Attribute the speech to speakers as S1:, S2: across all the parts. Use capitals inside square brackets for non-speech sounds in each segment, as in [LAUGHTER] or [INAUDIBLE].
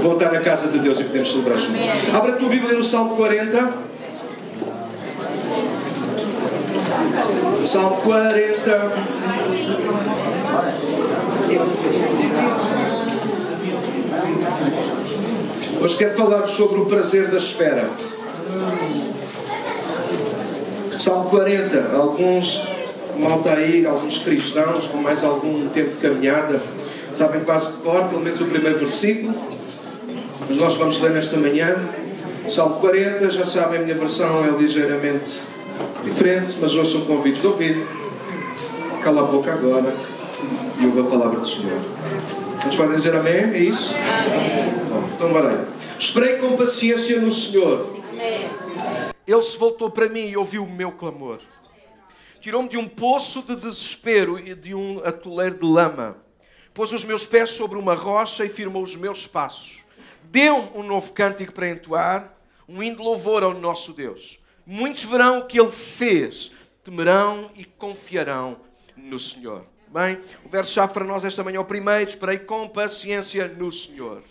S1: Estar na casa de Deus e podemos celebrar juntos. Abra a tua Bíblia no Salmo 40. Salmo 40. Hoje quero falar-vos sobre o prazer da espera. Salmo 40. Alguns, malta aí, alguns cristãos com mais algum tempo de caminhada, sabem quase de cor, pelo menos o primeiro versículo. Mas nós vamos ler nesta manhã. Salmo 40, já sabem, a minha versão é ligeiramente diferente, mas hoje são convites de ouvir. Cala a boca agora e ouve a palavra do Senhor. Vocês podem dizer amém? É isso? Amém. Bom, então, varei. Esperei com paciência no Senhor. Ele se voltou para mim e ouviu o meu clamor. Tirou-me de um poço de desespero e de um atoleiro de lama. Pôs os meus pés sobre uma rocha e firmou os meus passos. Deu-me um novo cântico para entoar, um hino de louvor ao nosso Deus. Muitos verão o que ele fez, temerão e confiarão no Senhor. Bem, o verso-chave para nós esta manhã é o primeiro. Esperei com paciência no Senhor.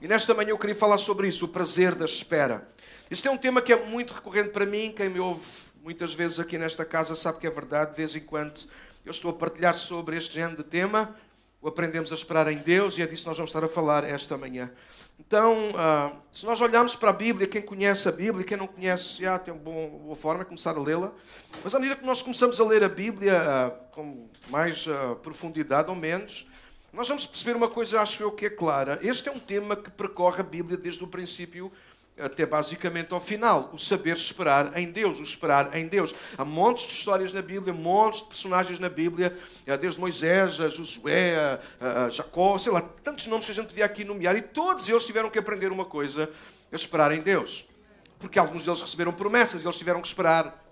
S1: E nesta manhã eu queria falar sobre isso, o prazer da espera. Este é um tema que é muito recorrente para mim. Quem me ouve muitas vezes aqui nesta casa sabe que é verdade. De vez em quando eu estou a partilhar sobre este género de tema. O aprendemos a esperar em Deus e é disso que nós vamos estar a falar esta manhã. Então, uh, se nós olharmos para a Bíblia, quem conhece a Bíblia, quem não conhece, já tem uma boa, forma de começar a lê-la. Mas à medida que nós começamos a ler a Bíblia uh, com mais uh, profundidade ou menos, nós vamos perceber uma coisa, acho eu, que é clara. Este é um tema que percorre a Bíblia desde o princípio até basicamente ao final, o saber esperar em Deus, o esperar em Deus. Há montes de histórias na Bíblia, montes de personagens na Bíblia, eh, desde Moisés, a Josué, a, Jacó, sei lá, tantos nomes que a gente podia aqui nomear, e todos eles tiveram que aprender uma coisa, a esperar em Deus. Porque alguns deles receberam promessas, e eles tiveram que esperar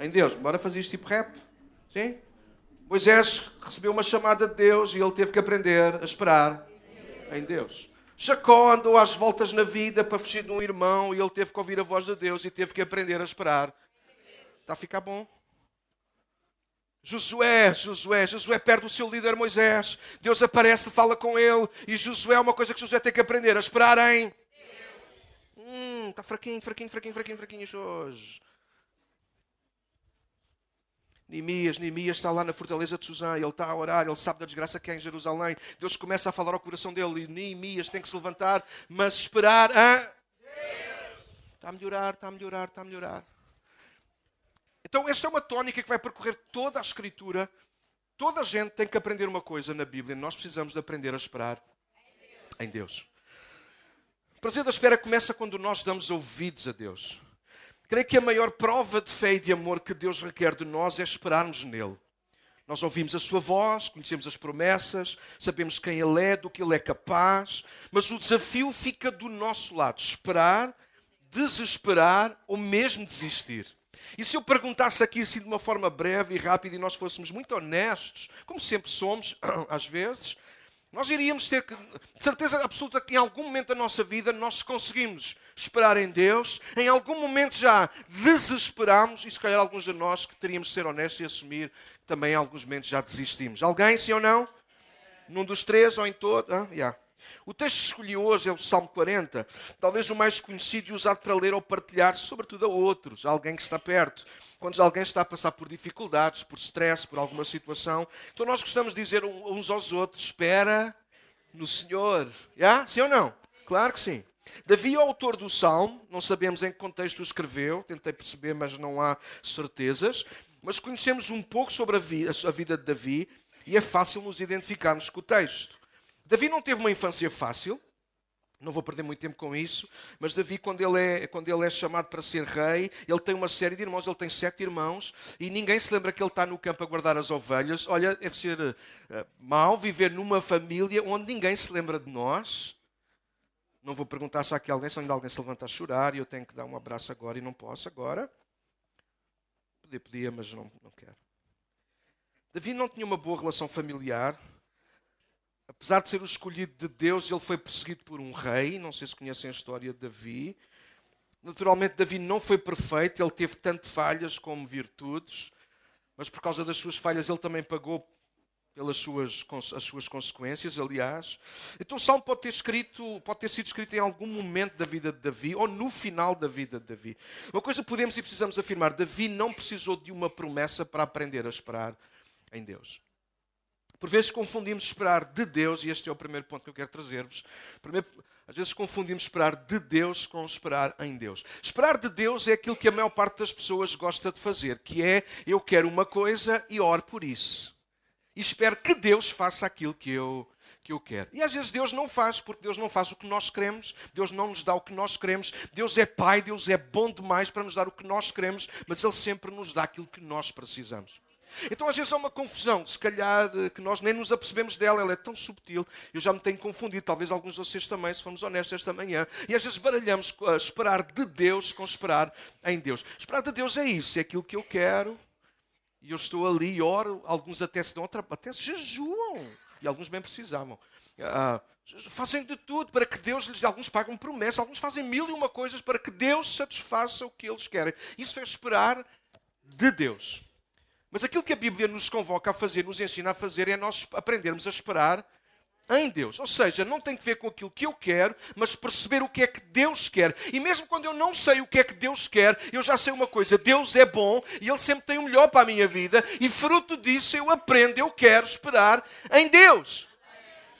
S1: em Deus. Bora fazer isto tipo rap? Sim? Moisés recebeu uma chamada de Deus e ele teve que aprender a esperar em Deus. Jacó andou às voltas na vida para fugir de um irmão e ele teve que ouvir a voz de Deus e teve que aprender a esperar. Está a ficar bom. Josué, Josué, Josué perde o seu líder Moisés. Deus aparece, fala com ele. E Josué é uma coisa que Josué tem que aprender: a esperar em. Hum, está fraquinho, fraquinho, fraquinho, fraquinho, fraquinho hoje. Neemias, Neemias está lá na fortaleza de Suzã, ele está a orar, ele sabe da desgraça que é em Jerusalém. Deus começa a falar ao coração dele e Neemias tem que se levantar, mas esperar a. Está a melhorar, está a melhorar, está a melhorar. Então, esta é uma tónica que vai percorrer toda a Escritura. Toda a gente tem que aprender uma coisa na Bíblia. Nós precisamos de aprender a esperar em Deus. O prazer da espera começa quando nós damos ouvidos a Deus. Creio que a maior prova de fé e de amor que Deus requer de nós é esperarmos nele. Nós ouvimos a sua voz, conhecemos as promessas, sabemos quem ele é, do que ele é capaz, mas o desafio fica do nosso lado: esperar, desesperar ou mesmo desistir. E se eu perguntasse aqui assim de uma forma breve e rápida e nós fôssemos muito honestos, como sempre somos, [CLEARS THROAT] às vezes, nós iríamos ter que, de certeza absoluta, que em algum momento da nossa vida nós conseguimos esperar em Deus, em algum momento já desesperamos, e se calhar alguns de nós que teríamos de ser honestos e assumir que também em alguns momentos já desistimos. Alguém, sim ou não? Num dos três ou em todo? Ah, yeah. O texto que escolhi hoje é o Salmo 40, talvez o mais conhecido e usado para ler ou partilhar, sobretudo a outros, a alguém que está perto. Quando alguém está a passar por dificuldades, por stress, por alguma situação, então nós gostamos de dizer uns aos outros: espera no Senhor. Yeah? Sim ou não? Claro que sim. Davi é o autor do Salmo, não sabemos em que contexto o escreveu, tentei perceber, mas não há certezas. Mas conhecemos um pouco sobre a vida de Davi e é fácil nos identificarmos com o texto. Davi não teve uma infância fácil, não vou perder muito tempo com isso, mas Davi, quando ele, é, quando ele é chamado para ser rei, ele tem uma série de irmãos, ele tem sete irmãos, e ninguém se lembra que ele está no campo a guardar as ovelhas. Olha, deve ser uh, viver numa família onde ninguém se lembra de nós. Não vou perguntar se há aqui alguém, se ainda alguém se levanta a chorar e eu tenho que dar um abraço agora e não posso agora. Podia, podia, mas não, não quero. Davi não tinha uma boa relação familiar. Apesar de ser o escolhido de Deus, ele foi perseguido por um rei. Não sei se conhecem a história de Davi. Naturalmente, Davi não foi perfeito, ele teve tanto falhas como virtudes, mas por causa das suas falhas, ele também pagou pelas suas, as suas consequências, aliás. Então o Salmo pode ter, escrito, pode ter sido escrito em algum momento da vida de Davi ou no final da vida de Davi. Uma coisa podemos e precisamos afirmar: Davi não precisou de uma promessa para aprender a esperar em Deus. Por vezes confundimos esperar de Deus, e este é o primeiro ponto que eu quero trazer-vos. Às vezes confundimos esperar de Deus com esperar em Deus. Esperar de Deus é aquilo que a maior parte das pessoas gosta de fazer, que é eu quero uma coisa e oro por isso e espero que Deus faça aquilo que eu, que eu quero. E às vezes Deus não faz, porque Deus não faz o que nós queremos, Deus não nos dá o que nós queremos. Deus é Pai, Deus é bom demais para nos dar o que nós queremos, mas Ele sempre nos dá aquilo que nós precisamos. Então às vezes há uma confusão, se calhar eh, que nós nem nos apercebemos dela, ela é tão subtil, eu já me tenho confundido, talvez alguns de vocês também, se formos honestos esta manhã, e às vezes baralhamos a esperar de Deus com esperar em Deus. Esperar de Deus é isso, é aquilo que eu quero, e eu estou ali e oro, alguns até se dão outra, até se jejuam. E alguns bem precisavam. Ah, fazem de tudo para que Deus lhes Alguns pagam promessa, alguns fazem mil e uma coisas para que Deus satisfaça o que eles querem. Isso é esperar de Deus. Mas aquilo que a Bíblia nos convoca a fazer, nos ensina a fazer, é nós aprendermos a esperar em Deus. Ou seja, não tem que ver com aquilo que eu quero, mas perceber o que é que Deus quer. E mesmo quando eu não sei o que é que Deus quer, eu já sei uma coisa: Deus é bom e Ele sempre tem o melhor para a minha vida, e fruto disso eu aprendo, eu quero esperar em Deus.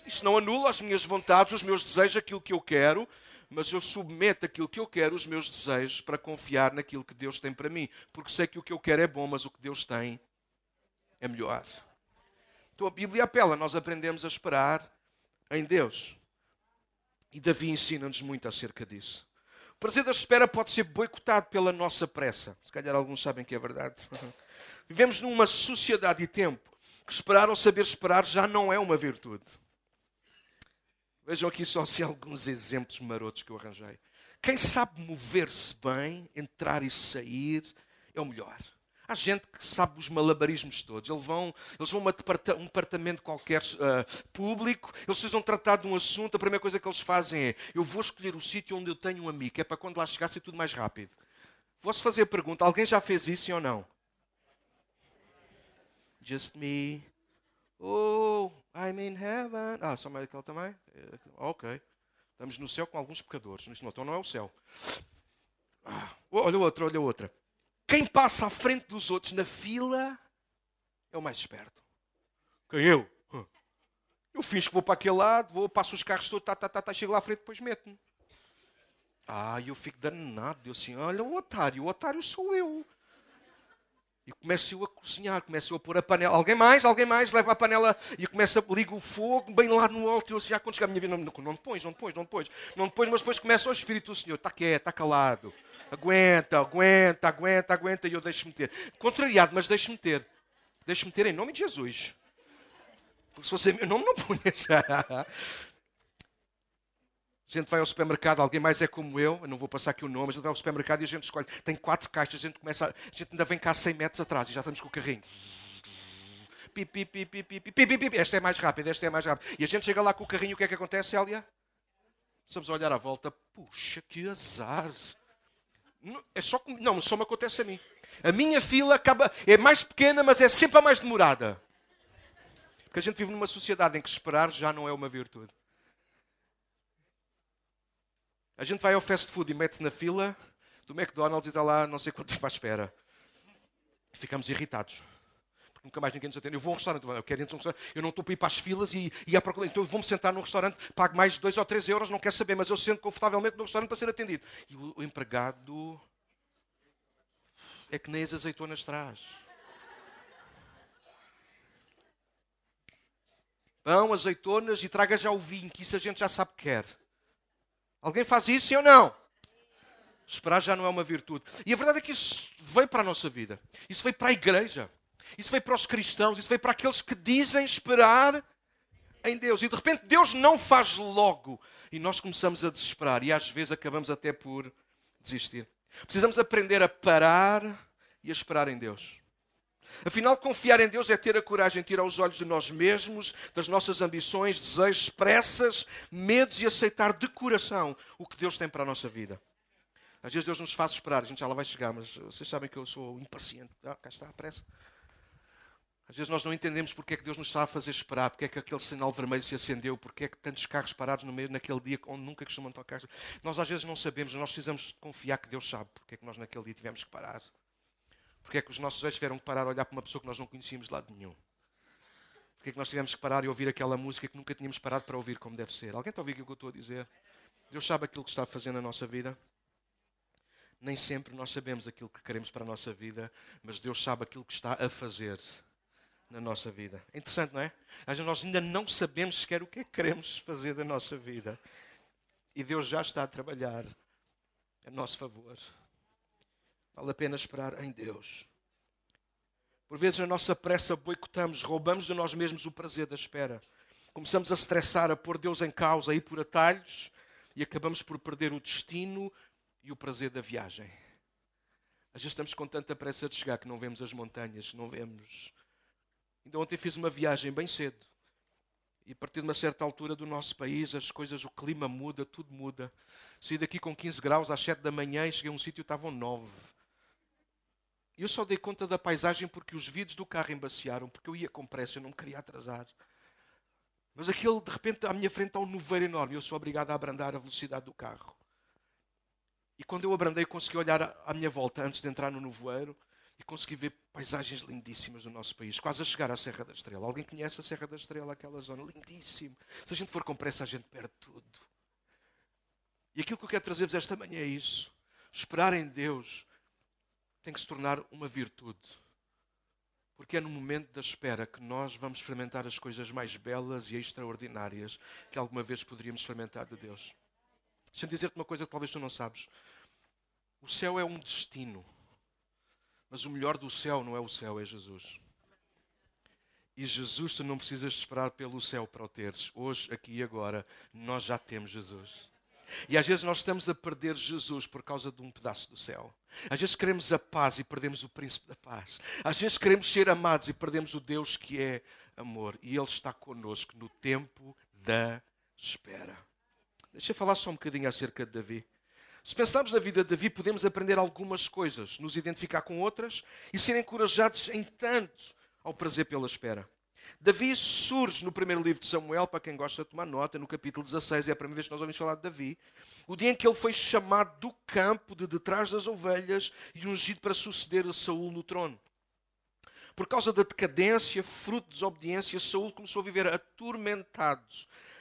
S1: Isto não anula as minhas vontades, os meus desejos, aquilo que eu quero, mas eu submeto aquilo que eu quero, os meus desejos, para confiar naquilo que Deus tem para mim. Porque sei que o que eu quero é bom, mas o que Deus tem é melhor. Então a Bíblia apela, nós aprendemos a esperar em Deus. E Davi ensina-nos muito acerca disso. O prazer da espera pode ser boicotado pela nossa pressa. Se calhar alguns sabem que é verdade. [LAUGHS] Vivemos numa sociedade e tempo que esperar ou saber esperar já não é uma virtude. Vejam aqui só se alguns exemplos marotos que eu arranjei. Quem sabe mover-se bem, entrar e sair, é o melhor. Há gente que sabe os malabarismos todos. Eles vão, eles vão a um departamento qualquer uh, público, eles precisam tratar de um assunto, a primeira coisa que eles fazem é: eu vou escolher o sítio onde eu tenho um amigo, é para quando lá chegar ser tudo mais rápido. Vou-se fazer a pergunta: alguém já fez isso ou não? Just me. Oh, I'm in heaven. Ah, só Michael também? Eh, ok. Estamos no céu com alguns pecadores. Então não é o céu. Ah, olha outra, olha outra. Quem passa à frente dos outros na fila é o mais esperto. Quem eu? Eu finjo que vou para aquele lado, vou, passo os carros todos, tá, tá, tá, tá, chego lá à frente, depois meto-me. Ah, eu fico danado. Eu assim, olha o otário, o otário sou eu. E começo eu a cozinhar, começo eu a pôr a panela. Alguém mais? Alguém mais? Leva a panela e começa a ligar o fogo bem lá no alto. Eu assim, já quando chegar a minha vida, não, não, não pões, não pões, não pões. Não pões, mas depois começa o Espírito do Senhor. Está quieto, está calado. Aguenta, aguenta, aguenta, aguenta. E eu deixo-me ter. Contrariado, mas deixo-me ter. Deixo-me ter em nome de Jesus. Porque se fosse meu nome, não punhas. [LAUGHS] A gente vai ao supermercado, alguém mais é como eu, eu não vou passar aqui o nome, a gente vai ao supermercado e a gente escolhe. Tem quatro caixas, a gente começa. A, gente ainda vem cá 100 metros atrás e já estamos com o carrinho. Pi, pi, pi, pi, pi, pi, pi, pi, esta é mais rápida, esta é mais rápida. E a gente chega lá com o carrinho, o que é que acontece, Célia? Estamos a olhar à volta, puxa, que azar. É só, não, só me acontece a mim. A minha fila acaba, é mais pequena, mas é sempre a mais demorada. Porque a gente vive numa sociedade em que esperar já não é uma virtude. A gente vai ao fast food e mete-se na fila do McDonald's e está lá não sei quanto tempo à espera. Ficamos irritados. Porque nunca mais ninguém nos atende. Eu vou a um restaurante, eu quero ir um restaurante, eu não estou para ir para as filas e, e à procura. Então eu vou-me sentar num restaurante, pago mais de 2 ou 3 euros, não quero saber, mas eu sento confortavelmente no restaurante para ser atendido. E o, o empregado é que nem as azeitonas traz. Pão, azeitonas e traga já o vinho, que isso a gente já sabe que quer. Alguém faz isso, ou não? Esperar já não é uma virtude. E a verdade é que isso veio para a nossa vida. Isso veio para a igreja. Isso veio para os cristãos. Isso veio para aqueles que dizem esperar em Deus. E de repente Deus não faz logo. E nós começamos a desesperar. E às vezes acabamos até por desistir. Precisamos aprender a parar e a esperar em Deus. Afinal, confiar em Deus é ter a coragem de tirar os olhos de nós mesmos, das nossas ambições, desejos, pressas, medos e aceitar de coração o que Deus tem para a nossa vida. Às vezes Deus nos faz esperar, a gente já lá vai chegar, mas vocês sabem que eu sou impaciente. Ah, cá está a pressa. Às vezes nós não entendemos porque é que Deus nos está a fazer esperar, porque é que aquele sinal vermelho se acendeu, porque é que tantos carros parados no meio naquele dia onde nunca costumam carros. Nós às vezes não sabemos, nós precisamos confiar que Deus sabe porque é que nós naquele dia tivemos que parar. Porque é que os nossos olhos tiveram que parar a olhar para uma pessoa que nós não conhecíamos de lado nenhum. Porque é que nós tivemos que parar e ouvir aquela música que nunca tínhamos parado para ouvir como deve ser. Alguém está a ouvir aquilo que eu estou a dizer? Deus sabe aquilo que está a fazer na nossa vida? Nem sempre nós sabemos aquilo que queremos para a nossa vida, mas Deus sabe aquilo que está a fazer na nossa vida. É interessante, não é? Às vezes nós ainda não sabemos sequer o que é que queremos fazer da nossa vida. E Deus já está a trabalhar a nosso favor. Vale a pena esperar em Deus. Por vezes, na nossa pressa, boicotamos, roubamos de nós mesmos o prazer da espera. Começamos a estressar, a pôr Deus em causa, a ir por atalhos e acabamos por perder o destino e o prazer da viagem. Às vezes estamos com tanta pressa de chegar que não vemos as montanhas, não vemos Ainda ontem fiz uma viagem bem cedo. E a partir de uma certa altura do nosso país, as coisas, o clima muda, tudo muda. Saí daqui com 15 graus às 7 da manhã e cheguei a um sítio e estavam 9. Eu só dei conta da paisagem porque os vidros do carro embaciaram, porque eu ia com pressa, eu não me queria atrasar. Mas aquele, de repente, à minha frente há um nevoeiro enorme. Eu sou obrigado a abrandar a velocidade do carro. E quando eu abrandei, consegui olhar à minha volta antes de entrar no nevoeiro e consegui ver paisagens lindíssimas do nosso país, quase a chegar à Serra da Estrela. Alguém conhece a Serra da Estrela, aquela zona? Lindíssimo. Se a gente for com pressa, a gente perde tudo. E aquilo que eu quero trazer-vos esta manhã é isso. Esperar em Deus tem que se tornar uma virtude. Porque é no momento da espera que nós vamos experimentar as coisas mais belas e extraordinárias que alguma vez poderíamos experimentar de Deus. Deixa-me dizer-te uma coisa que talvez tu não sabes. O céu é um destino. Mas o melhor do céu não é o céu, é Jesus. E Jesus, tu não precisas esperar pelo céu para o teres. Hoje, aqui e agora, nós já temos Jesus. E às vezes nós estamos a perder Jesus por causa de um pedaço do céu. Às vezes queremos a paz e perdemos o príncipe da paz. Às vezes queremos ser amados e perdemos o Deus que é amor. E Ele está conosco no tempo da espera. Deixa eu falar só um bocadinho acerca de Davi. Se pensarmos na vida de Davi, podemos aprender algumas coisas, nos identificar com outras e ser encorajados em tanto ao prazer pela espera. Davi surge no primeiro livro de Samuel, para quem gosta de tomar nota, no capítulo 16, é a primeira vez que nós ouvimos falar de Davi. O dia em que ele foi chamado do campo de detrás das ovelhas e ungido para suceder a Saul no trono. Por causa da decadência, fruto de desobediência, Saul começou a viver atormentado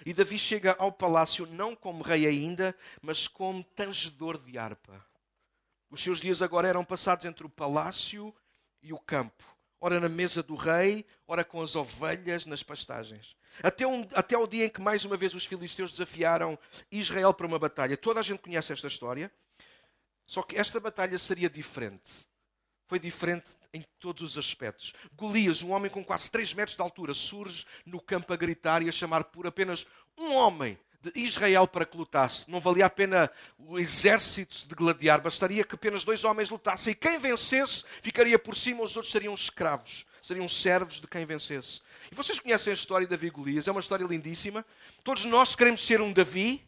S1: e Davi chega ao palácio não como rei ainda, mas como tangedor de harpa. Os seus dias agora eram passados entre o palácio e o campo. Ora na mesa do rei, ora com as ovelhas nas pastagens. Até, um, até o dia em que mais uma vez os filisteus desafiaram Israel para uma batalha. Toda a gente conhece esta história. Só que esta batalha seria diferente foi diferente em todos os aspectos. Golias, um homem com quase 3 metros de altura, surge no campo a gritar e a chamar por apenas um homem de Israel para que lutasse. Não valia a pena o exército de gladiar, bastaria que apenas dois homens lutassem. E quem vencesse ficaria por cima, os outros seriam escravos, seriam servos de quem vencesse. E vocês conhecem a história de Davi e Golias, é uma história lindíssima. Todos nós queremos ser um Davi,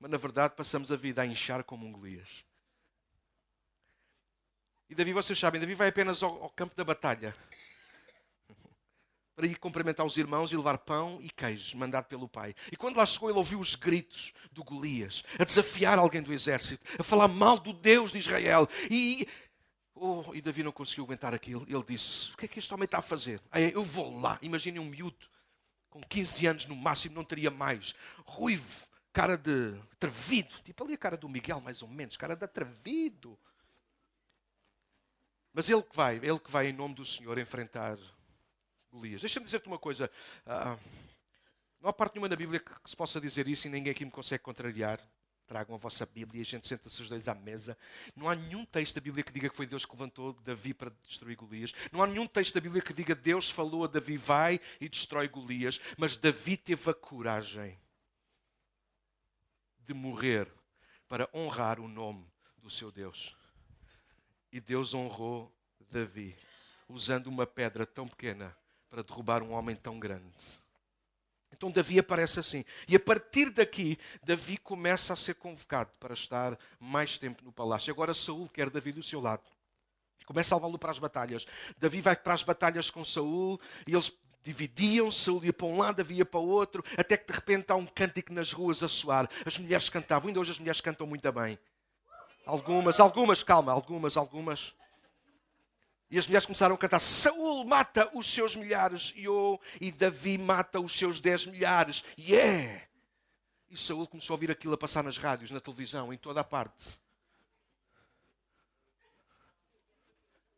S1: mas na verdade passamos a vida a inchar como um Golias. E Davi, vocês sabem, Davi vai apenas ao, ao campo da batalha para ir cumprimentar os irmãos e levar pão e queijo mandado pelo pai. E quando lá chegou, ele ouviu os gritos do Golias, a desafiar alguém do exército, a falar mal do Deus de Israel. E, oh, e Davi não conseguiu aguentar aquilo. Ele disse: O que é que este homem está a fazer? Eu vou lá. Imaginem um miúdo com 15 anos no máximo, não teria mais. Ruivo, cara de atrevido. Tipo ali a cara do Miguel, mais ou menos, cara de atrevido. Mas ele que vai, ele que vai em nome do Senhor enfrentar Golias. Deixa-me dizer-te uma coisa. Uh, não há parte nenhuma na Bíblia que, que, se possa dizer isso e ninguém aqui me consegue contrariar. Tragam a vossa Bíblia e a gente senta-se os dois à mesa. Não há nenhum texto da Bíblia que diga que foi Deus que levantou Davi para destruir Golias. Não há nenhum texto da Bíblia que diga Deus falou a Davi, vai e destrói Golias. Mas Davi teve a coragem de morrer para honrar o nome do seu Deus. E Deus honrou Davi, usando uma pedra tão pequena para derrubar um homem tão grande. Então Davi aparece assim. E a partir daqui, Davi começa a ser convocado para estar mais tempo no palácio. Agora Saul quer Davi do seu lado. Começa a levá-lo para as batalhas. Davi vai para as batalhas com Saul e eles dividiam, Saul ia para um lado, Davi ia para o outro, até que de repente há um cântico nas ruas a soar. As mulheres cantavam, ainda hoje as mulheres cantam muito bem. Algumas, algumas, calma, algumas, algumas. E as mulheres começaram a cantar: Saul mata os seus milhares e, oh, e Davi mata os seus dez milhares. Yeah! E Saul começou a ouvir aquilo a passar nas rádios, na televisão, em toda a parte.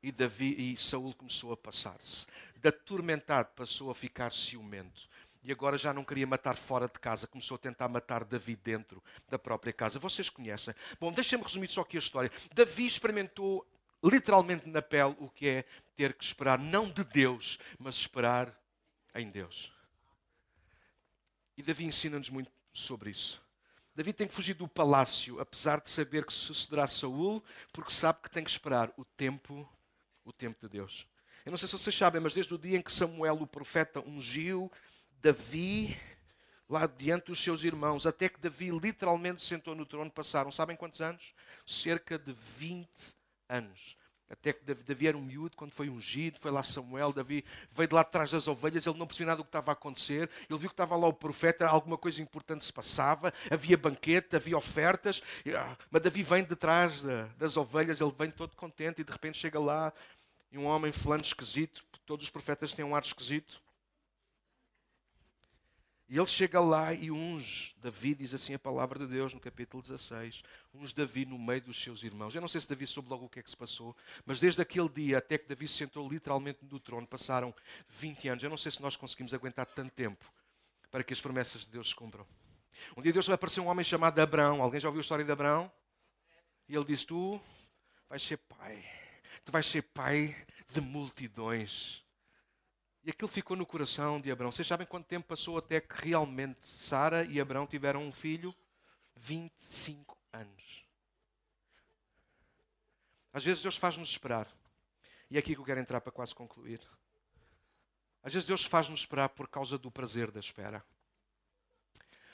S1: E, Davi, e Saul começou a passar-se. Da atormentado passou a ficar ciumento. E agora já não queria matar fora de casa, começou a tentar matar Davi dentro da própria casa. Vocês conhecem. Bom, deixem-me resumir só aqui a história. Davi experimentou literalmente na pele o que é ter que esperar, não de Deus, mas esperar em Deus. E Davi ensina-nos muito sobre isso. Davi tem que fugir do palácio, apesar de saber que sucederá Saul, porque sabe que tem que esperar o tempo, o tempo de Deus. Eu não sei se vocês sabem, mas desde o dia em que Samuel, o profeta, ungiu Davi lá diante dos seus irmãos, até que Davi literalmente sentou no trono, passaram, sabem quantos anos? Cerca de 20 anos. Até que Davi era um miúdo quando foi ungido, foi lá Samuel, Davi veio de lá atrás das ovelhas, ele não percebia nada do que estava a acontecer, ele viu que estava lá o profeta, alguma coisa importante se passava, havia banquete, havia ofertas, ah, mas Davi vem de trás das ovelhas, ele vem todo contente e de repente chega lá e um homem falando esquisito, todos os profetas têm um ar esquisito, e ele chega lá e unge Davi, diz assim a palavra de Deus no capítulo 16, unge Davi no meio dos seus irmãos. Eu não sei se Davi soube logo o que é que se passou, mas desde aquele dia até que Davi se sentou literalmente no trono, passaram 20 anos. Eu não sei se nós conseguimos aguentar tanto tempo para que as promessas de Deus se cumpram. Um dia Deus vai aparecer um homem chamado Abraão. Alguém já ouviu a história de Abraão? E ele diz: Tu vais ser pai. Tu vais ser pai de multidões. E aquilo ficou no coração de Abraão. Vocês sabem quanto tempo passou até que realmente Sara e Abraão tiveram um filho? 25 anos. Às vezes Deus faz-nos esperar. E é aqui que eu quero entrar para quase concluir. Às vezes Deus faz-nos esperar por causa do prazer da espera.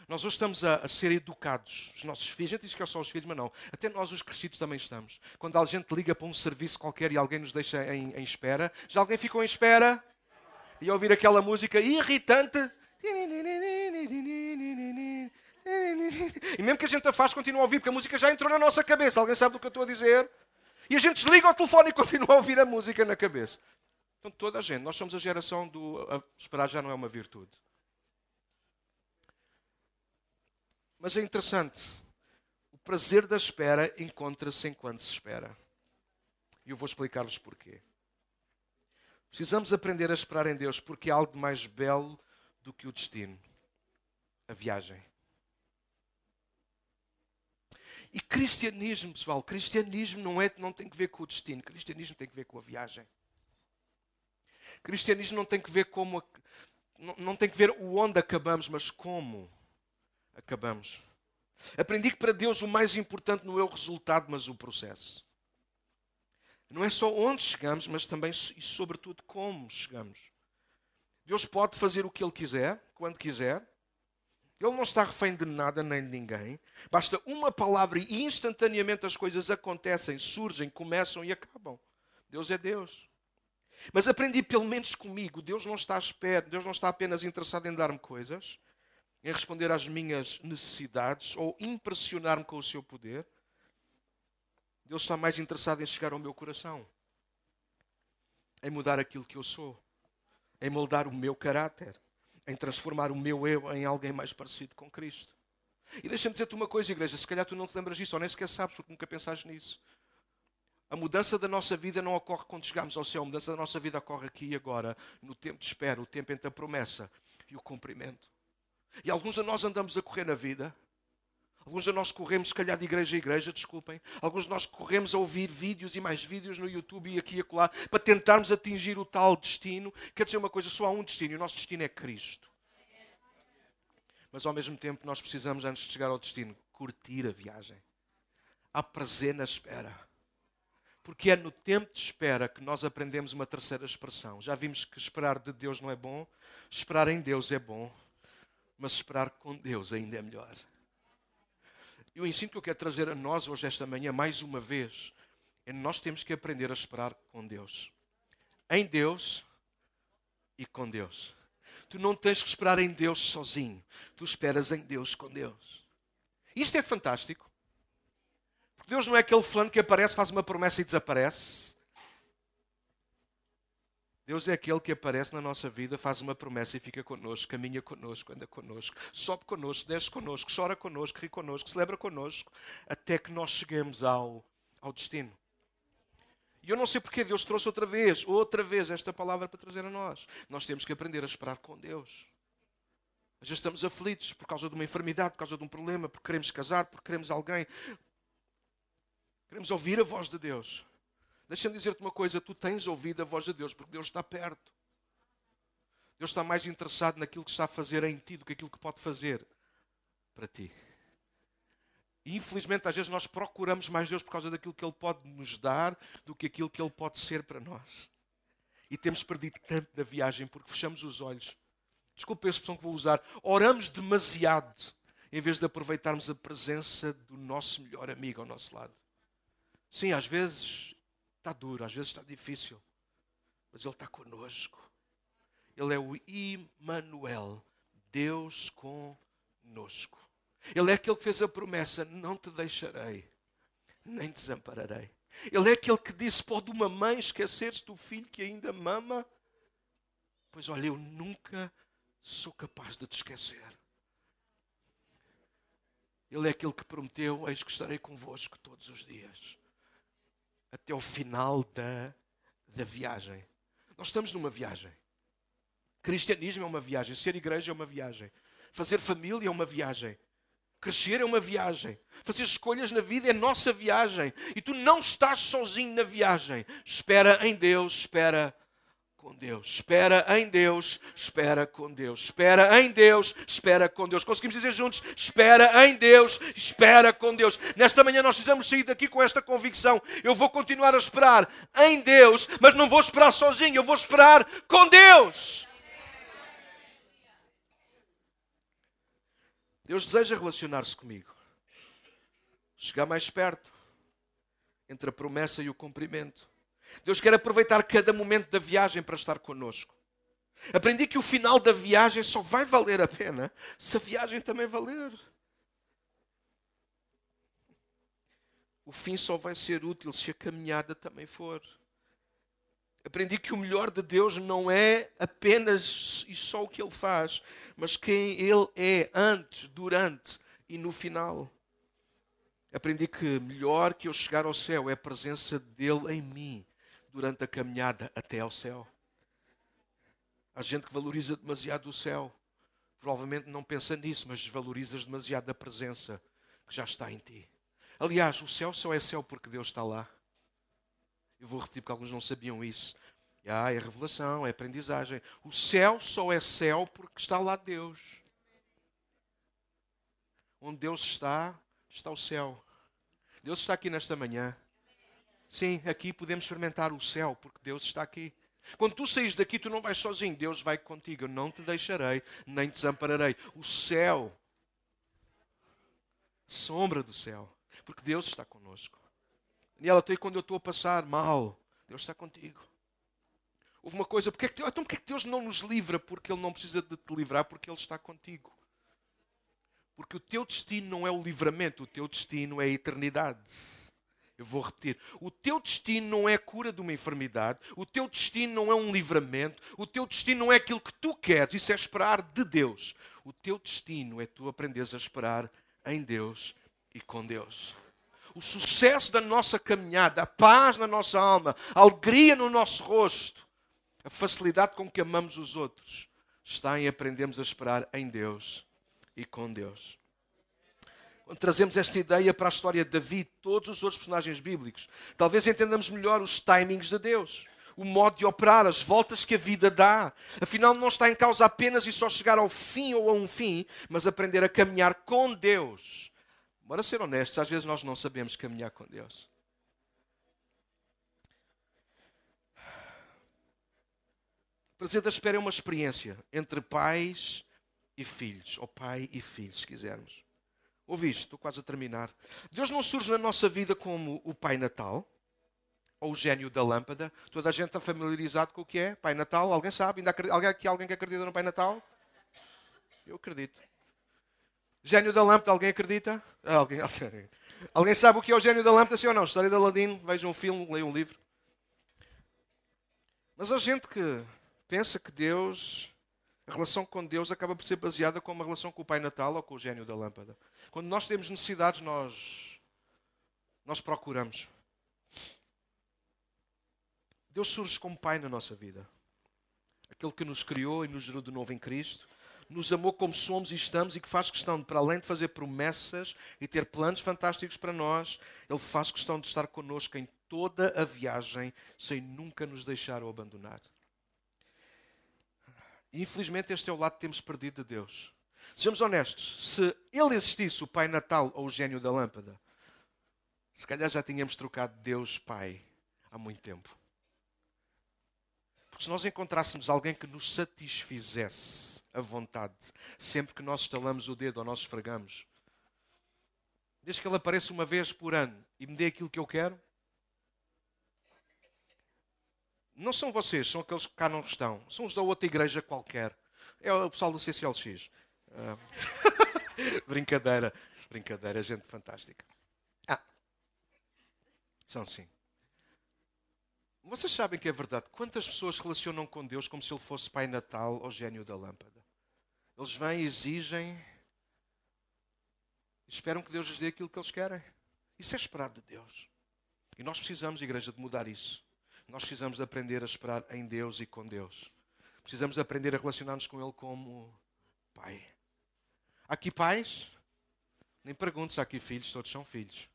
S1: Nós hoje estamos a, a, ser educados. Os nossos filhos, a gente diz que é só os filhos, mas não. Até nós, os crescidos, também estamos. Quando a gente liga para um serviço qualquer e alguém nos deixa em, em espera, já alguém ficou em espera? E ouvir aquela música irritante. E mesmo que a gente a faz, continua a ouvir, porque a música já entrou na nossa cabeça. Alguém sabe do que eu estou a dizer? E a gente desliga o telefone e continua a ouvir a música na cabeça. Então, toda a gente, nós somos a geração do a esperar já não é uma virtude. Mas é interessante. O prazer da espera encontra-se enquanto se espera. E eu vou explicar-vos porquê. Precisamos aprender a esperar em Deus porque é algo mais belo do que o destino a viagem. E cristianismo, pessoal, cristianismo não, é, não tem que ver com o destino, cristianismo tem que ver com a viagem. Cristianismo não tem que ver como não, não tem que ver o onde acabamos, mas como acabamos. Aprendi que para Deus o mais importante não é o resultado, mas o processo. Não é só onde chegamos, mas também e sobretudo como chegamos. Deus pode fazer o que Ele quiser, quando quiser. Ele não está refém de nada nem de ninguém. Basta uma palavra e instantaneamente as coisas acontecem, surgem, começam e acabam. Deus é Deus. Mas aprendi, pelo menos comigo, Deus não está à espera, Deus não está apenas interessado em dar-me coisas, em responder às minhas necessidades ou impressionar-me com o seu poder. Deus está mais interessado em chegar ao meu coração, em mudar aquilo que eu sou, em moldar o meu caráter, em transformar o meu eu em alguém mais parecido com Cristo. E deixa-me dizer-te uma coisa, igreja, se calhar tu não te lembras disso, ou nem sequer sabes, porque nunca pensaste nisso. A mudança da nossa vida não ocorre quando chegamos ao céu, a mudança da nossa vida ocorre aqui e agora, no tempo de espera, o tempo entre a promessa e o cumprimento. E alguns de nós andamos a correr na vida Alguns de nós corremos, se calhar, de igreja a igreja, desculpem. Alguns de nós corremos a ouvir vídeos e mais vídeos no YouTube e aqui e acolá para tentarmos atingir o tal destino. Quer dizer uma coisa, só há um destino e o nosso destino é Cristo. Mas ao mesmo tempo nós precisamos, antes de chegar ao destino, curtir a viagem. Há prazer na espera. Porque é no tempo de espera que nós aprendemos uma terceira expressão. Já vimos que esperar de Deus não é bom, esperar em Deus é bom, mas esperar com Deus ainda é melhor. E o ensino que eu quero trazer a nós hoje, esta manhã, mais uma vez, é nós temos que aprender a esperar com Deus. Em Deus e com Deus. Tu não tens que esperar em Deus sozinho. Tu esperas em Deus com Deus. Isto é fantástico. Porque Deus não é aquele fulano que aparece, faz uma promessa e desaparece. Deus é aquele que aparece na nossa vida, faz uma promessa e fica connosco, caminha connosco, anda connosco, sobe connosco, desce connosco, chora connosco, ri connosco, celebra connosco, até que nós cheguemos ao, ao destino. E eu não sei porque Deus trouxe outra vez, outra vez esta palavra para trazer a nós. Nós temos que aprender a esperar com Deus. Vezes estamos aflitos por causa de uma enfermidade, por causa de um problema, porque queremos casar, porque queremos alguém. Queremos ouvir a voz de Deus. Deixa-me dizer-te uma coisa: tu tens ouvido a voz de Deus porque Deus está perto. Deus está mais interessado naquilo que está a fazer em ti do que aquilo que pode fazer para ti. E infelizmente, às vezes, nós procuramos mais Deus por causa daquilo que Ele pode nos dar do que aquilo que Ele pode ser para nós. E temos perdido tanto da viagem porque fechamos os olhos. Desculpe a expressão que vou usar. Oramos demasiado em vez de aproveitarmos a presença do nosso melhor amigo ao nosso lado. Sim, às vezes está duro, às vezes está difícil, mas Ele está conosco. Ele é o Immanuel, Deus conosco. Ele é aquele que fez a promessa: Não te deixarei, nem desampararei. Ele é aquele que disse: Pode uma mãe esquecer-se do filho que ainda mama? Pois olha, eu nunca sou capaz de te esquecer. Ele é aquele que prometeu: Eis que estarei convosco todos os dias, até o final da, da viagem. Nós estamos numa viagem. Cristianismo é uma viagem, ser igreja é uma viagem, fazer família é uma viagem. Crescer é uma viagem. Fazer escolhas na vida é nossa viagem. E tu não estás sozinho na viagem. Espera em Deus, espera com Deus. Espera em Deus, espera com Deus. Espera em Deus, espera com Deus. Conseguimos dizer juntos? Espera em Deus, espera com Deus. Nesta manhã nós precisamos sair daqui com esta convicção. Eu vou continuar a esperar em Deus, mas não vou esperar sozinho, eu vou esperar com Deus. Deus deseja relacionar-se comigo. Chegar mais perto entre a promessa e o cumprimento. Deus quer aproveitar cada momento da viagem para estar conosco. Aprendi que o final da viagem só vai valer a pena se a viagem também valer. O fim só vai ser útil se a caminhada também for. Aprendi que o melhor de Deus não é apenas e só o que Ele faz, mas quem Ele é antes, durante e no final. Aprendi que melhor que eu chegar ao céu é a presença dele em mim durante a caminhada até ao céu. Há gente que valoriza demasiado o céu. Provavelmente não pensa nisso, mas valorizas demasiado a presença que já está em ti. Aliás, o céu só é céu porque Deus está lá. Eu vou repetir porque alguns não sabiam isso. Ah, é revelação, é aprendizagem. O céu só é céu porque está lá Deus. Onde Deus está, está o céu. Deus está aqui nesta manhã. Sim, aqui podemos experimentar o céu, porque Deus está aqui. Quando tu saís daqui, tu não vais sozinho, Deus vai contigo. Eu não te deixarei, nem te desampararei. O céu, sombra do céu, porque Deus está conosco. Daniela, até quando eu estou a passar mal, Deus está contigo. Houve uma coisa, porque é que, então porque é que Deus não nos livra? Porque Ele não precisa de te livrar, porque Ele está contigo. Porque o teu destino não é o livramento, o teu destino é a eternidade. Eu vou repetir. O teu destino não é a cura de uma enfermidade, o teu destino não é um livramento, o teu destino não é aquilo que tu queres, isso é esperar de Deus. O teu destino é tu aprenderes a esperar em Deus e com Deus o sucesso da nossa caminhada, a paz na nossa alma, a alegria no nosso rosto, a facilidade com que amamos os outros, está em aprendermos a esperar em Deus e com Deus. Quando trazemos esta ideia para a história de Davi e todos os outros personagens bíblicos, talvez entendamos melhor os timings de Deus, o modo de operar, as voltas que a vida dá. Afinal, não está em causa apenas e só chegar ao fim ou a um fim, mas aprender a caminhar com Deus Bora ser honestos, às vezes nós não sabemos caminhar com Deus. O prazer da espera é uma experiência entre pais e filhos, ou pai e filho, se quisermos. Ouviste? Estou quase a terminar. Deus não surge na nossa vida como o Pai Natal, ou o gênio da lâmpada? Toda a gente está familiarizado com o que é Pai Natal. Alguém sabe? Ainda alguém aqui alguém que acredita no Pai Natal? Eu acredito. Gênio da lâmpada, alguém acredita? Ah, alguém, [LAUGHS] alguém, alguém sabe o que é o gênio da lâmpada, sim ou não? História de Aladino, veja um filme, leia um livro. Mas há gente que pensa que Deus, a relação com Deus acaba por ser baseada com uma relação com o Pai Natal ou com o gênio da lâmpada. Quando nós temos necessidades, nós, nós procuramos. Deus surge como Pai na nossa vida. Aquele que nos criou e nos gerou de novo em Cristo, nos amou como somos e estamos e que faz questão de, para além de fazer promessas e ter planos fantásticos para nós, Ele faz questão de estar connosco em toda a viagem, sem nunca nos deixar ou abandonar. Infelizmente, este é o lado que temos perdido de Deus. Sejamos honestos, se Ele existisse, o Pai Natal ou o gênio da lâmpada, se calhar já tínhamos trocado Deus Pai há muito tempo. Porque se nós encontrássemos alguém que nos satisfizesse a vontade, sempre que nós estalamos o dedo ou nós esfregamos, desde que ele apareça uma vez por ano e me dê aquilo que eu quero, não são vocês, são aqueles que cá não estão, são os da outra igreja qualquer. É o pessoal do CCLX. Uh... [LAUGHS] brincadeira, brincadeira, gente fantástica. Ah, são sim. Vocês sabem que é verdade. Quantas pessoas relacionam com Deus como se Ele fosse Pai Natal ou gênio da lâmpada? Eles vêm, exigem, esperam que Deus lhes dê aquilo que eles querem. Isso é esperado de Deus. E nós precisamos, igreja, de mudar isso. Nós precisamos de aprender a esperar em Deus e com Deus. Precisamos de aprender a relacionar-nos com Ele como Pai. Há aqui pais? Nem pergunto se há aqui filhos, todos são filhos.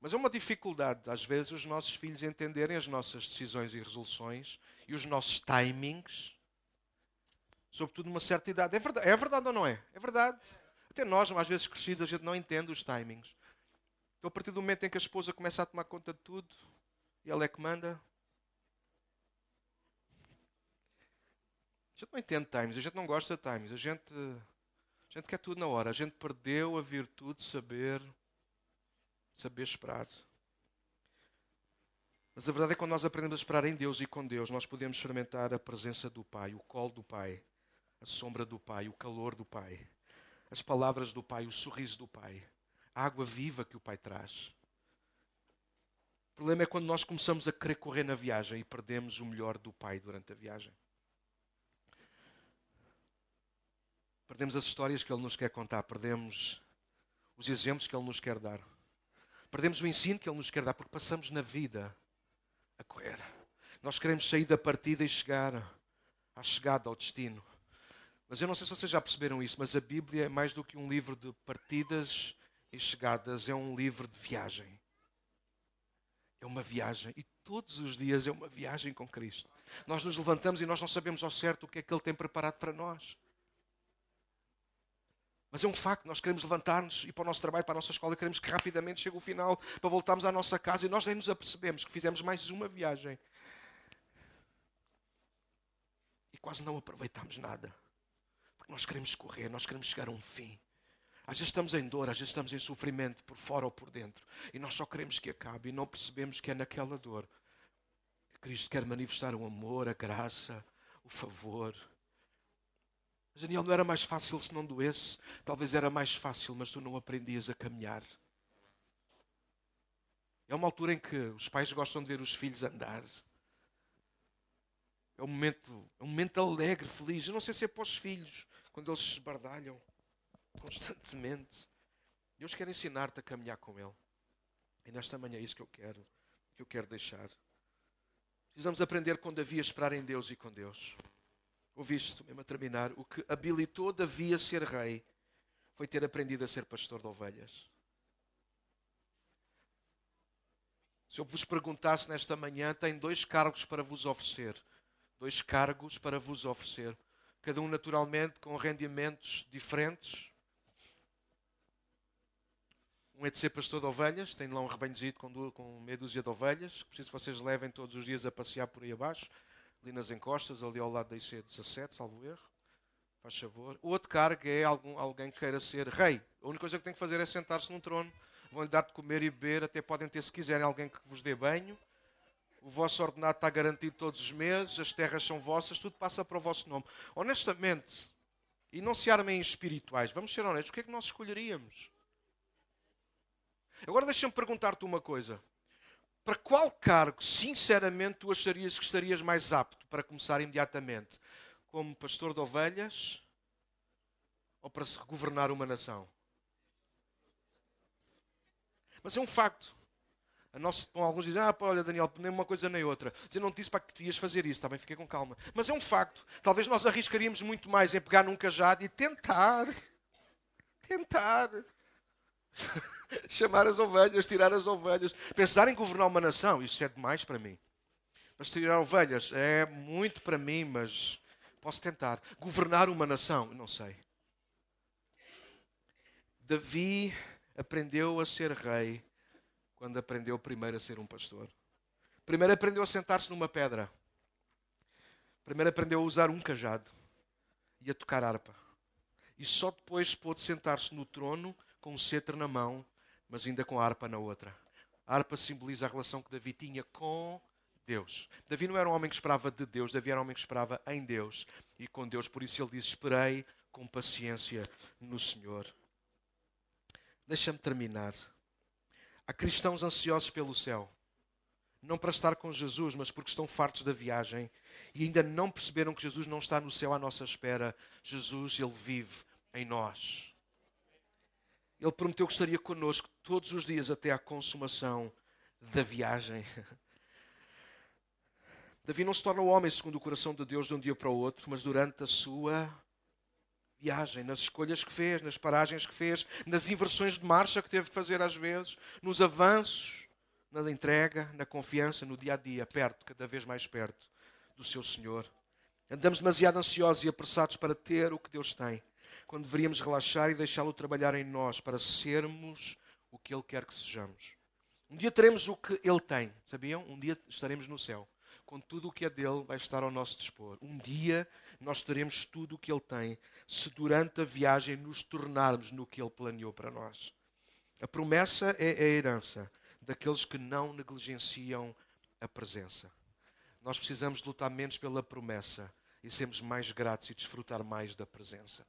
S1: Mas é uma dificuldade, às vezes, os nossos filhos entenderem as nossas decisões e resoluções e os nossos timings, sobretudo numa certa idade. É verdade, é verdade ou não é? É verdade. Até nós, às vezes crescidos, a gente não entende os timings. Então, a partir do momento em que a esposa começa a tomar conta de tudo e ela é que manda, a gente não entende timings, a gente não gosta de timings, a gente, a gente quer tudo na hora. A gente perdeu a virtude de saber saber esperar. Mas a verdade é que quando nós aprendemos a esperar em Deus e com Deus, nós podemos experimentar a presença do Pai, o colo do Pai, a sombra do Pai, o calor do Pai, as palavras do Pai, o sorriso do Pai, a água viva que o Pai traz. O problema é quando nós começamos a querer correr na viagem e perdemos o melhor do Pai durante a viagem. Perdemos as histórias que Ele nos quer contar, perdemos os exemplos que Ele nos quer dar. Perdemos o ensino que Ele nos quer dar porque passamos na vida a correr. Nós queremos sair da partida e chegar à chegada, ao destino. Mas eu não sei se vocês já perceberam isso, mas a Bíblia é mais do que um livro de partidas e chegadas, é um livro de viagem. É uma viagem. E todos os dias é uma viagem com Cristo. Nós nos levantamos e nós não sabemos ao certo o que é que Ele tem preparado para nós. Mas é um facto, nós queremos levantar-nos e para o nosso trabalho, para a nossa escola, queremos que rapidamente chegue o final para voltarmos à nossa casa e nós nem nos apercebemos que fizemos mais uma viagem. E quase não aproveitamos nada. Porque nós queremos correr, nós queremos chegar a um fim. Às vezes estamos em dor, às vezes estamos em sofrimento, por fora ou por dentro. E nós só queremos que acabe e não percebemos que é naquela dor Cristo quer manifestar o amor, a graça, o favor mas Daniel, não era mais fácil se não doesse? Talvez era mais fácil, mas tu não aprendias a caminhar. É uma altura em que os pais gostam de ver os filhos andar. É um momento, é um momento alegre, feliz. Eu não sei se é para os filhos, quando eles se esbardalham constantemente. Deus quer ensinar-te a caminhar com Ele. E nesta manhã é isso que eu quero, que eu quero deixar. Precisamos aprender com Davi a esperar em Deus e com Deus. Ouviste, mesmo a terminar, o que habilitou Davi a ser rei foi ter aprendido a ser pastor de ovelhas. Se eu vos perguntasse nesta manhã, tem dois cargos para vos oferecer. Dois cargos para vos oferecer. Cada um, naturalmente, com rendimentos diferentes. Um é de ser pastor de ovelhas, tem lá um rebanhozinho com, com meia dúzia de ovelhas, preciso que vocês levem todos os dias a passear por aí abaixo ali nas encostas, ali ao lado da IC17, salvo erro. Faz favor. O outro cargo é algum, alguém que queira ser rei. A única coisa que tem que fazer é sentar-se num trono. Vão-lhe dar de comer e beber, até podem ter, se quiserem, alguém que vos dê banho. o vosso ordenado está garantido todos os meses, as terras são vossas, tudo passa para o vosso nome. Honestamente, e não se armem espirituais, vamos ser honestos, o que é que nós escolheríamos? Agora deixa-me perguntar-te uma coisa. Para qual cargo, sinceramente, tu acharias que estarias mais apto para começar imediatamente? Como pastor de ovelhas ou para se governar uma nação? Mas é um facto. Nossa, alguns dizem, ah, pá, olha Daniel, nem uma coisa nem outra. Eu não te disse para que tu ias fazer isso, também fiquei com calma. Mas é um facto. Talvez nós arriscaríamos muito mais em pegar num cajado e tentar, [LAUGHS] tentar [LAUGHS] chamar as ovelhas, tirar as ovelhas. Pensar em governar uma nação, isso é demais para mim. Mas tirar ovelhas é muito para mim, mas posso tentar. Governar uma nação, não sei. Davi aprendeu a ser rei quando aprendeu primeiro a ser um pastor. Primeiro aprendeu a sentar-se numa pedra. Primeiro aprendeu a usar um cajado e a tocar harpa. E só depois pôde sentar-se no trono com um cetro na mão, mas ainda com a harpa na outra. A harpa simboliza a relação que Davi tinha com Deus. Davi não era um homem que esperava de Deus, Davi era um homem que esperava em Deus e com Deus. Por isso ele diz: Esperei com paciência no Senhor. Deixa-me terminar. Há cristãos ansiosos pelo céu. Não para estar com Jesus, mas porque estão fartos da viagem e ainda não perceberam que Jesus não está no céu à nossa espera. Jesus, Ele vive em nós. Ele prometeu que estaria conosco todos os dias até à consumação da viagem. [LAUGHS] Davi não se torna homem segundo o coração de Deus de um dia para o outro, mas durante a sua viagem, nas escolhas que fez, nas paragens que fez, nas inversões de marcha que teve que fazer às vezes, nos avanços, na entrega, na confiança, no dia a dia, perto, cada vez mais perto do seu Senhor. Andamos demasiado ansiosos e apressados para ter o que Deus tem, quando deveríamos relaxar e deixá-lo trabalhar em nós para sermos o que Ele quer que sejamos. Um dia teremos o que Ele tem, sabiam? Um dia estaremos no céu com tudo o que é dele, vai estar ao nosso dispor. Um dia nós teremos tudo o que ele tem, se durante a viagem nos tornarmos no que ele planeou para nós. A promessa é a herança daqueles que não negligenciam a presença. Nós precisamos lutar menos pela promessa e sermos mais gratos e desfrutar mais da presença.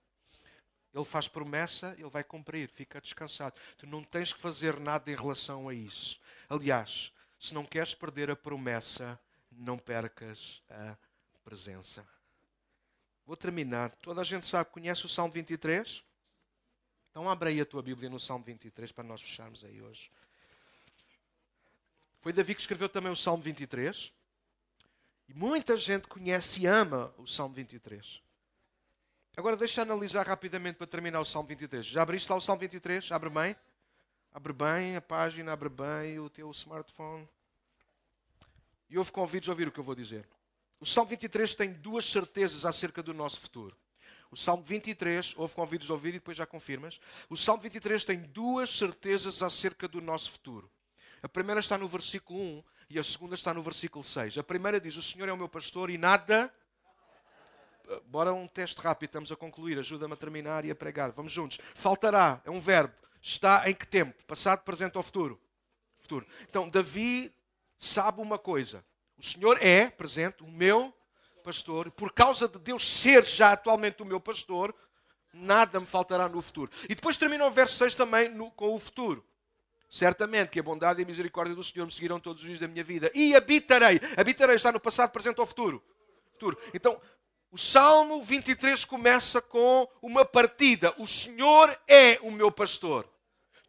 S1: Ele faz promessa, ele vai cumprir, fica descansado. Tu não tens que fazer nada em relação a isso. Aliás, se não queres perder a promessa, não percas a presença. Vou terminar. Toda a gente sabe, conhece o Salmo 23? Então abre aí a tua Bíblia no Salmo 23 para nós fecharmos aí hoje. Foi Davi que escreveu também o Salmo 23. E muita gente conhece e ama o Salmo 23. Agora deixa analisar rapidamente para terminar o Salmo 23. Já abriste lá o Salmo 23? Abre bem. Abre bem a página, abre bem o teu smartphone. E houve convites a ouvir o que eu vou dizer. O Salmo 23 tem duas certezas acerca do nosso futuro. O Salmo 23, houve convites a ouvir e depois já confirmas. O Salmo 23 tem duas certezas acerca do nosso futuro. A primeira está no versículo 1 e a segunda está no versículo 6. A primeira diz: O Senhor é o meu pastor e nada. Bora um teste rápido, estamos a concluir. Ajuda-me a terminar e a pregar. Vamos juntos. Faltará, é um verbo. Está em que tempo? Passado, presente ou futuro? Futuro. Então, Davi sabe uma coisa: o Senhor é, presente, o meu pastor. Por causa de Deus ser já atualmente o meu pastor, nada me faltará no futuro. E depois termina o verso 6 também no, com o futuro. Certamente que a bondade e a misericórdia do Senhor me seguirão todos os dias da minha vida. E habitarei. Habitarei está no passado, presente ou futuro? Futuro. Então, o Salmo 23 começa com uma partida. O Senhor é o meu pastor.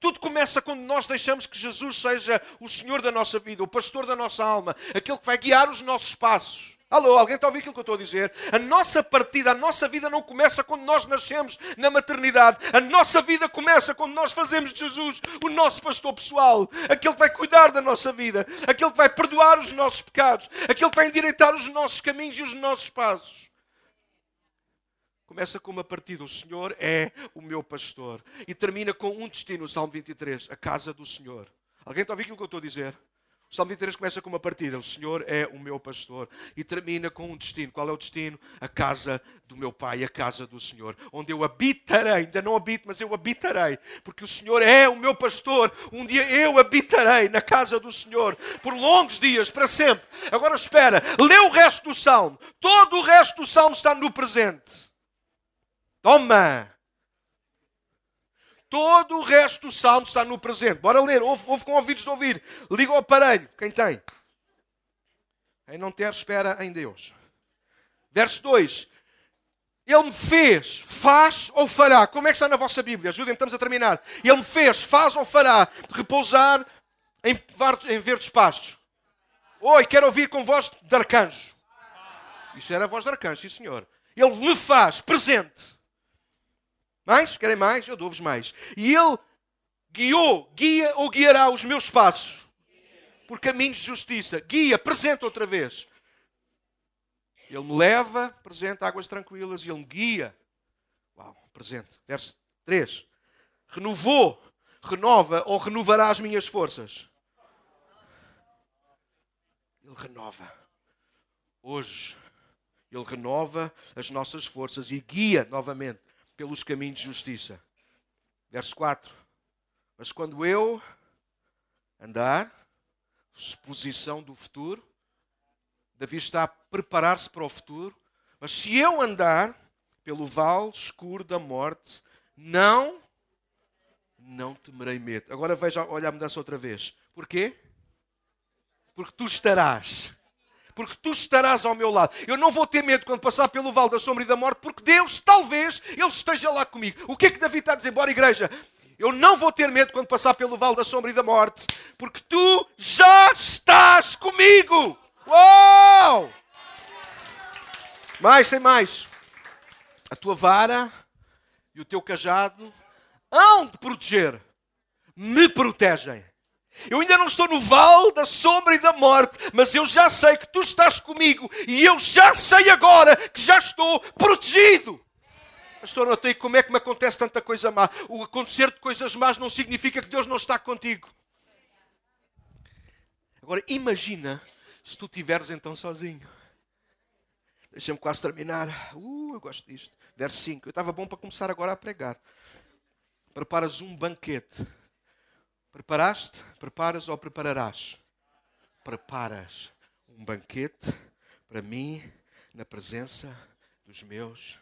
S1: Tudo começa quando nós deixamos que Jesus seja o Senhor da nossa vida, o pastor da nossa alma, aquele que vai guiar os nossos passos. Alô, alguém está a ouvir aquilo que eu estou a dizer? A nossa partida, a nossa vida não começa quando nós nascemos na maternidade. A nossa vida começa quando nós fazemos de Jesus o nosso pastor pessoal, aquele que vai cuidar da nossa vida, aquele que vai perdoar os nossos pecados, aquele que vai endireitar os nossos caminhos e os nossos passos. Começa com uma partida: O Senhor é o meu pastor. E termina com um destino, o Salmo 23, a casa do Senhor. Alguém está a ouvir aquilo que eu estou a dizer? O Salmo 23 começa com uma partida. O Senhor é o meu pastor. E termina com um destino. Qual é o destino? A casa do meu Pai, a casa do Senhor. Onde eu habitarei. Ainda não habito, mas eu habitarei. Porque o Senhor é o meu pastor. Um dia eu habitarei na casa do Senhor. Por longos dias, para sempre. Agora espera. Lê o resto do Salmo. Todo o resto do Salmo está no presente. Toma! Todo o resto do salmo está no presente. Bora ler. Ouve, ouve com ouvidos de ouvir. Liga o aparelho. Quem tem? Quem não ter, espera em Deus. Verso 2. Ele me fez, faz ou fará. Como é que está na vossa Bíblia? Ajudem-me, estamos a terminar. Ele me fez, faz ou fará repousar em, em verdes pastos. Oi, quero ouvir com voz de arcanjo. Isso era a voz de arcanjo, sim senhor. Ele me faz presente mais? Querem mais? Eu dou-vos mais. E ele guiou, guia ou guiará os meus passos por caminhos de justiça. Guia, presente outra vez. Ele me leva, apresenta águas tranquilas e ele me guia. Uau, presente. Verso 3. Renovou, renova ou renovará as minhas forças. Ele renova. Hoje, ele renova as nossas forças e guia novamente pelos caminhos de justiça. Verso 4. Mas quando eu andar, suposição do futuro, Davi está a preparar-se para o futuro, mas se eu andar pelo vale escuro da morte, não, não temerei medo. Agora veja, olha a mudança outra vez. Porquê? Porque tu estarás porque tu estarás ao meu lado. Eu não vou ter medo quando passar pelo vale da sombra e da morte, porque Deus, talvez, Ele esteja lá comigo. O que é que Davi está a dizer? Bora, igreja. Eu não vou ter medo quando passar pelo vale da sombra e da morte, porque tu já estás comigo. Uau! Mais, sem mais. A tua vara e o teu cajado hão de proteger, me protegem. Eu ainda não estou no vale da sombra e da morte, mas eu já sei que tu estás comigo e eu já sei agora que já estou protegido. Pastor, notei como é que me acontece tanta coisa má. O acontecer de coisas más não significa que Deus não está contigo. Agora, imagina se tu estiveres então sozinho. Deixa-me quase terminar. Uh, eu gosto disto. Verso 5. Eu estava bom para começar agora a pregar. Preparas um banquete Preparaste? Preparas ou prepararás? Preparas um banquete para mim na presença dos meus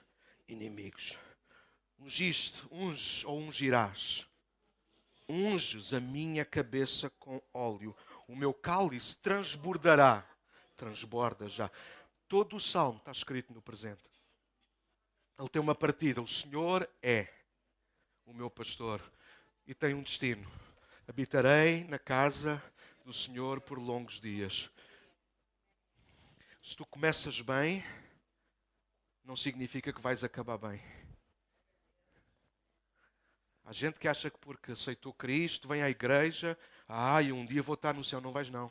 S1: inimigos. Ungiste, unges ou ungirás. Unges a minha cabeça com óleo. O meu cálice transbordará. Transborda já. Todo o salmo está escrito no presente. Ele tem uma partida. O Senhor é o meu pastor e tem um destino Habitarei na casa do Senhor por longos dias. Se tu começas bem, não significa que vais acabar bem. Há gente que acha que porque aceitou Cristo, vem à igreja, ah, e um dia vou estar no céu. Não vais, não.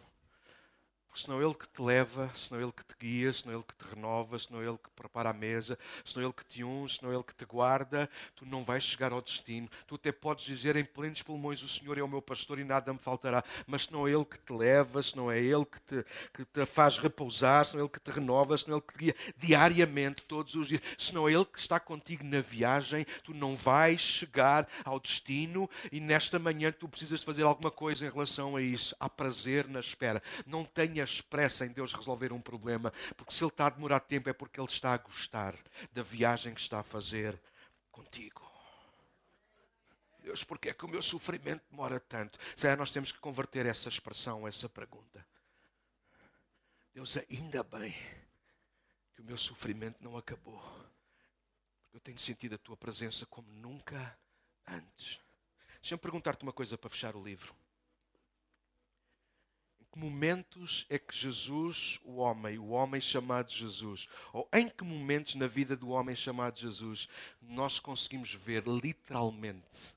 S1: Porque senão Ele que te leva, senão Ele que te guia, senão Ele que te renova, senão Ele que prepara a mesa, senão Ele que te unge, senão Ele que te guarda, tu não vais chegar ao destino. Tu até podes dizer em plenos pulmões: O Senhor é o meu pastor e nada me faltará. Mas se não é Ele que te leva, se não é Ele que te, que te faz repousar, se não é Ele que te renova, se não é Ele que te guia diariamente, todos os dias, se não é Ele que está contigo na viagem, tu não vais chegar ao destino e nesta manhã tu precisas fazer alguma coisa em relação a isso. Há prazer na espera. Não tenhas tenhas pressa em Deus resolver um problema, porque se Ele está a demorar tempo é porque Ele está a gostar da viagem que está a fazer contigo. Deus, porque é que o meu sofrimento demora tanto? Se nós temos que converter essa expressão, essa pergunta. Deus, ainda bem que o meu sofrimento não acabou. Eu tenho sentido a tua presença como nunca antes. Deixa-me perguntar-te uma coisa para fechar o livro que momentos é que Jesus, o homem, o homem chamado Jesus, ou em que momentos na vida do homem chamado Jesus, nós conseguimos ver literalmente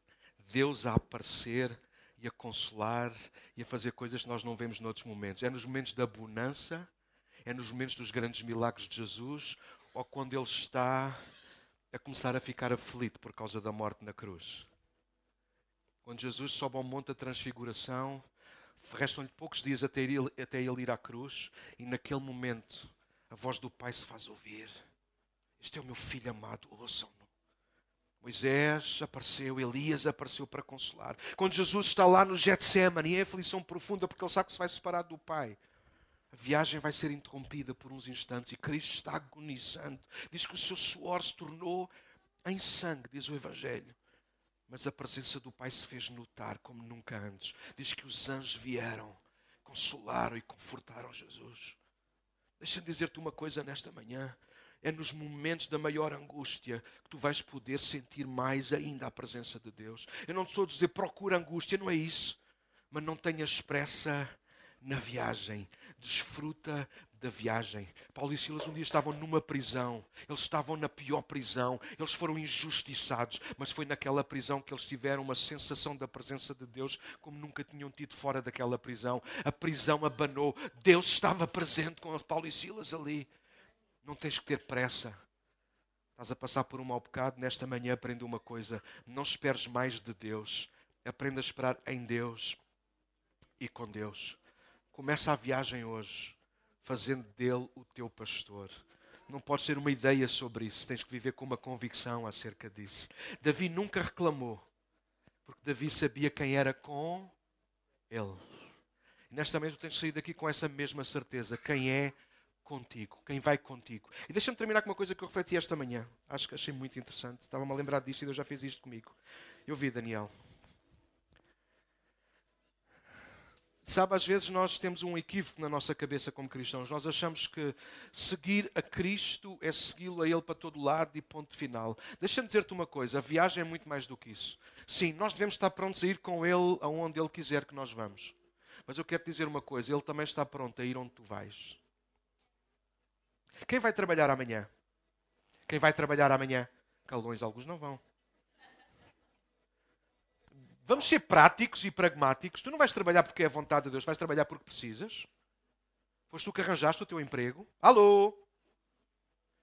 S1: Deus a aparecer e a consolar e a fazer coisas que nós não vemos noutros momentos? É nos momentos da bonança? É nos momentos dos grandes milagres de Jesus? Ou quando ele está a começar a ficar aflito por causa da morte na cruz? Quando Jesus sobe ao monte da transfiguração Restam-lhe poucos dias até ele, até ele ir à cruz, e naquele momento a voz do Pai se faz ouvir. Este é o meu filho amado, ouçam-no. Moisés apareceu, Elias apareceu para consolar. Quando Jesus está lá no Getsemane, em aflição profunda, porque ele sabe que se vai separar do Pai, a viagem vai ser interrompida por uns instantes e Cristo está agonizando. Diz que o seu suor se tornou em sangue, diz o Evangelho. Mas a presença do Pai se fez notar como nunca antes. Diz que os anjos vieram, consolaram e confortaram Jesus. Deixa-me dizer-te uma coisa nesta manhã. É nos momentos da maior angústia que tu vais poder sentir mais ainda a presença de Deus. Eu não estou a dizer procura angústia, não é isso. Mas não tenhas pressa na viagem. Desfruta da viagem. Paulo e Silas um dia estavam numa prisão. Eles estavam na pior prisão. Eles foram injustiçados. Mas foi naquela prisão que eles tiveram uma sensação da presença de Deus como nunca tinham tido fora daquela prisão. A prisão abanou. Deus estava presente com Paulo e Silas ali. Não tens que ter pressa. Estás a passar por um mau pecado. Nesta manhã aprende uma coisa. Não esperes mais de Deus. Aprenda a esperar em Deus e com Deus. Começa a viagem hoje, fazendo dele o teu pastor. Não pode ser uma ideia sobre isso, tens que viver com uma convicção acerca disso. Davi nunca reclamou, porque Davi sabia quem era com ele. E nesta manhã tu tens saído daqui com essa mesma certeza: quem é contigo, quem vai contigo. E deixa-me terminar com uma coisa que eu refleti esta manhã. Acho que achei muito interessante. Estava-me a lembrar disto e Deus já fez isto comigo. Eu vi, Daniel. Sabe, às vezes nós temos um equívoco na nossa cabeça como cristãos. Nós achamos que seguir a Cristo é segui-lo a Ele para todo lado e ponto final. Deixa-me dizer-te uma coisa: a viagem é muito mais do que isso. Sim, nós devemos estar prontos a ir com Ele aonde Ele quiser que nós vamos. Mas eu quero te dizer uma coisa: Ele também está pronto a ir onde tu vais. Quem vai trabalhar amanhã? Quem vai trabalhar amanhã? Calões, alguns não vão. Vamos ser práticos e pragmáticos. Tu não vais trabalhar porque é a vontade de Deus, vais trabalhar porque precisas. Foste tu que arranjaste o teu emprego. Alô?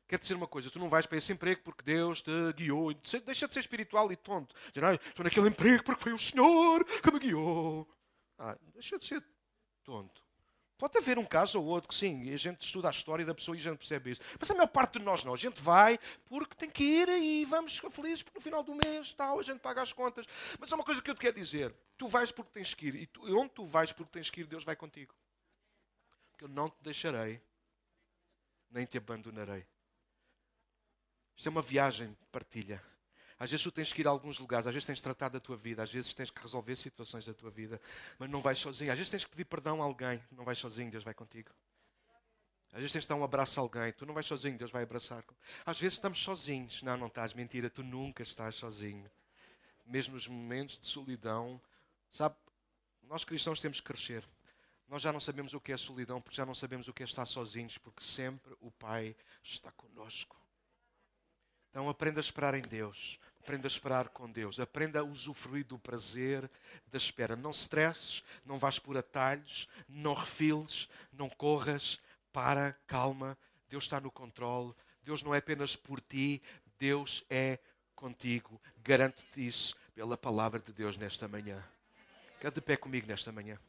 S1: Quer dizer uma coisa, tu não vais para esse emprego porque Deus te guiou. Deixa de ser espiritual e tonto. Dizer, ah, estou naquele emprego porque foi o Senhor que me guiou. Ah, deixa de ser tonto. Pode haver um caso ou outro que sim, a gente estuda a história da pessoa e a gente percebe isso. Mas a maior parte de nós não. A gente vai porque tem que ir e vamos felizes porque no final do mês tal, a gente paga as contas. Mas há uma coisa que eu te quero dizer. Tu vais porque tens que ir. E, tu, onde tu vais porque tens que ir, Deus vai contigo. Porque eu não te deixarei, nem te abandonarei. Isto é uma viagem de partilha. Às vezes tu tens que ir a alguns lugares, às vezes tens de tratar da tua vida, às vezes tens que resolver situações da tua vida, mas não vais sozinho. Às vezes tens que pedir perdão a alguém, não vais sozinho, Deus vai contigo. Às vezes tens de dar um abraço a alguém, tu não vais sozinho, Deus vai abraçar. Às vezes estamos sozinhos. Não, não estás, mentira, tu nunca estás sozinho. Mesmo nos momentos de solidão, sabe, nós cristãos temos que crescer. Nós já não sabemos o que é solidão, porque já não sabemos o que é estar sozinhos, porque sempre o Pai está conosco. Então aprenda a esperar em Deus. Aprenda a esperar com Deus. Aprenda a usufruir do prazer da espera. Não stresses, não vás por atalhos, não refiles, não corras. Para, calma. Deus está no controle. Deus não é apenas por ti, Deus é contigo. Garanto-te isso pela palavra de Deus nesta manhã. Fica de pé comigo nesta manhã.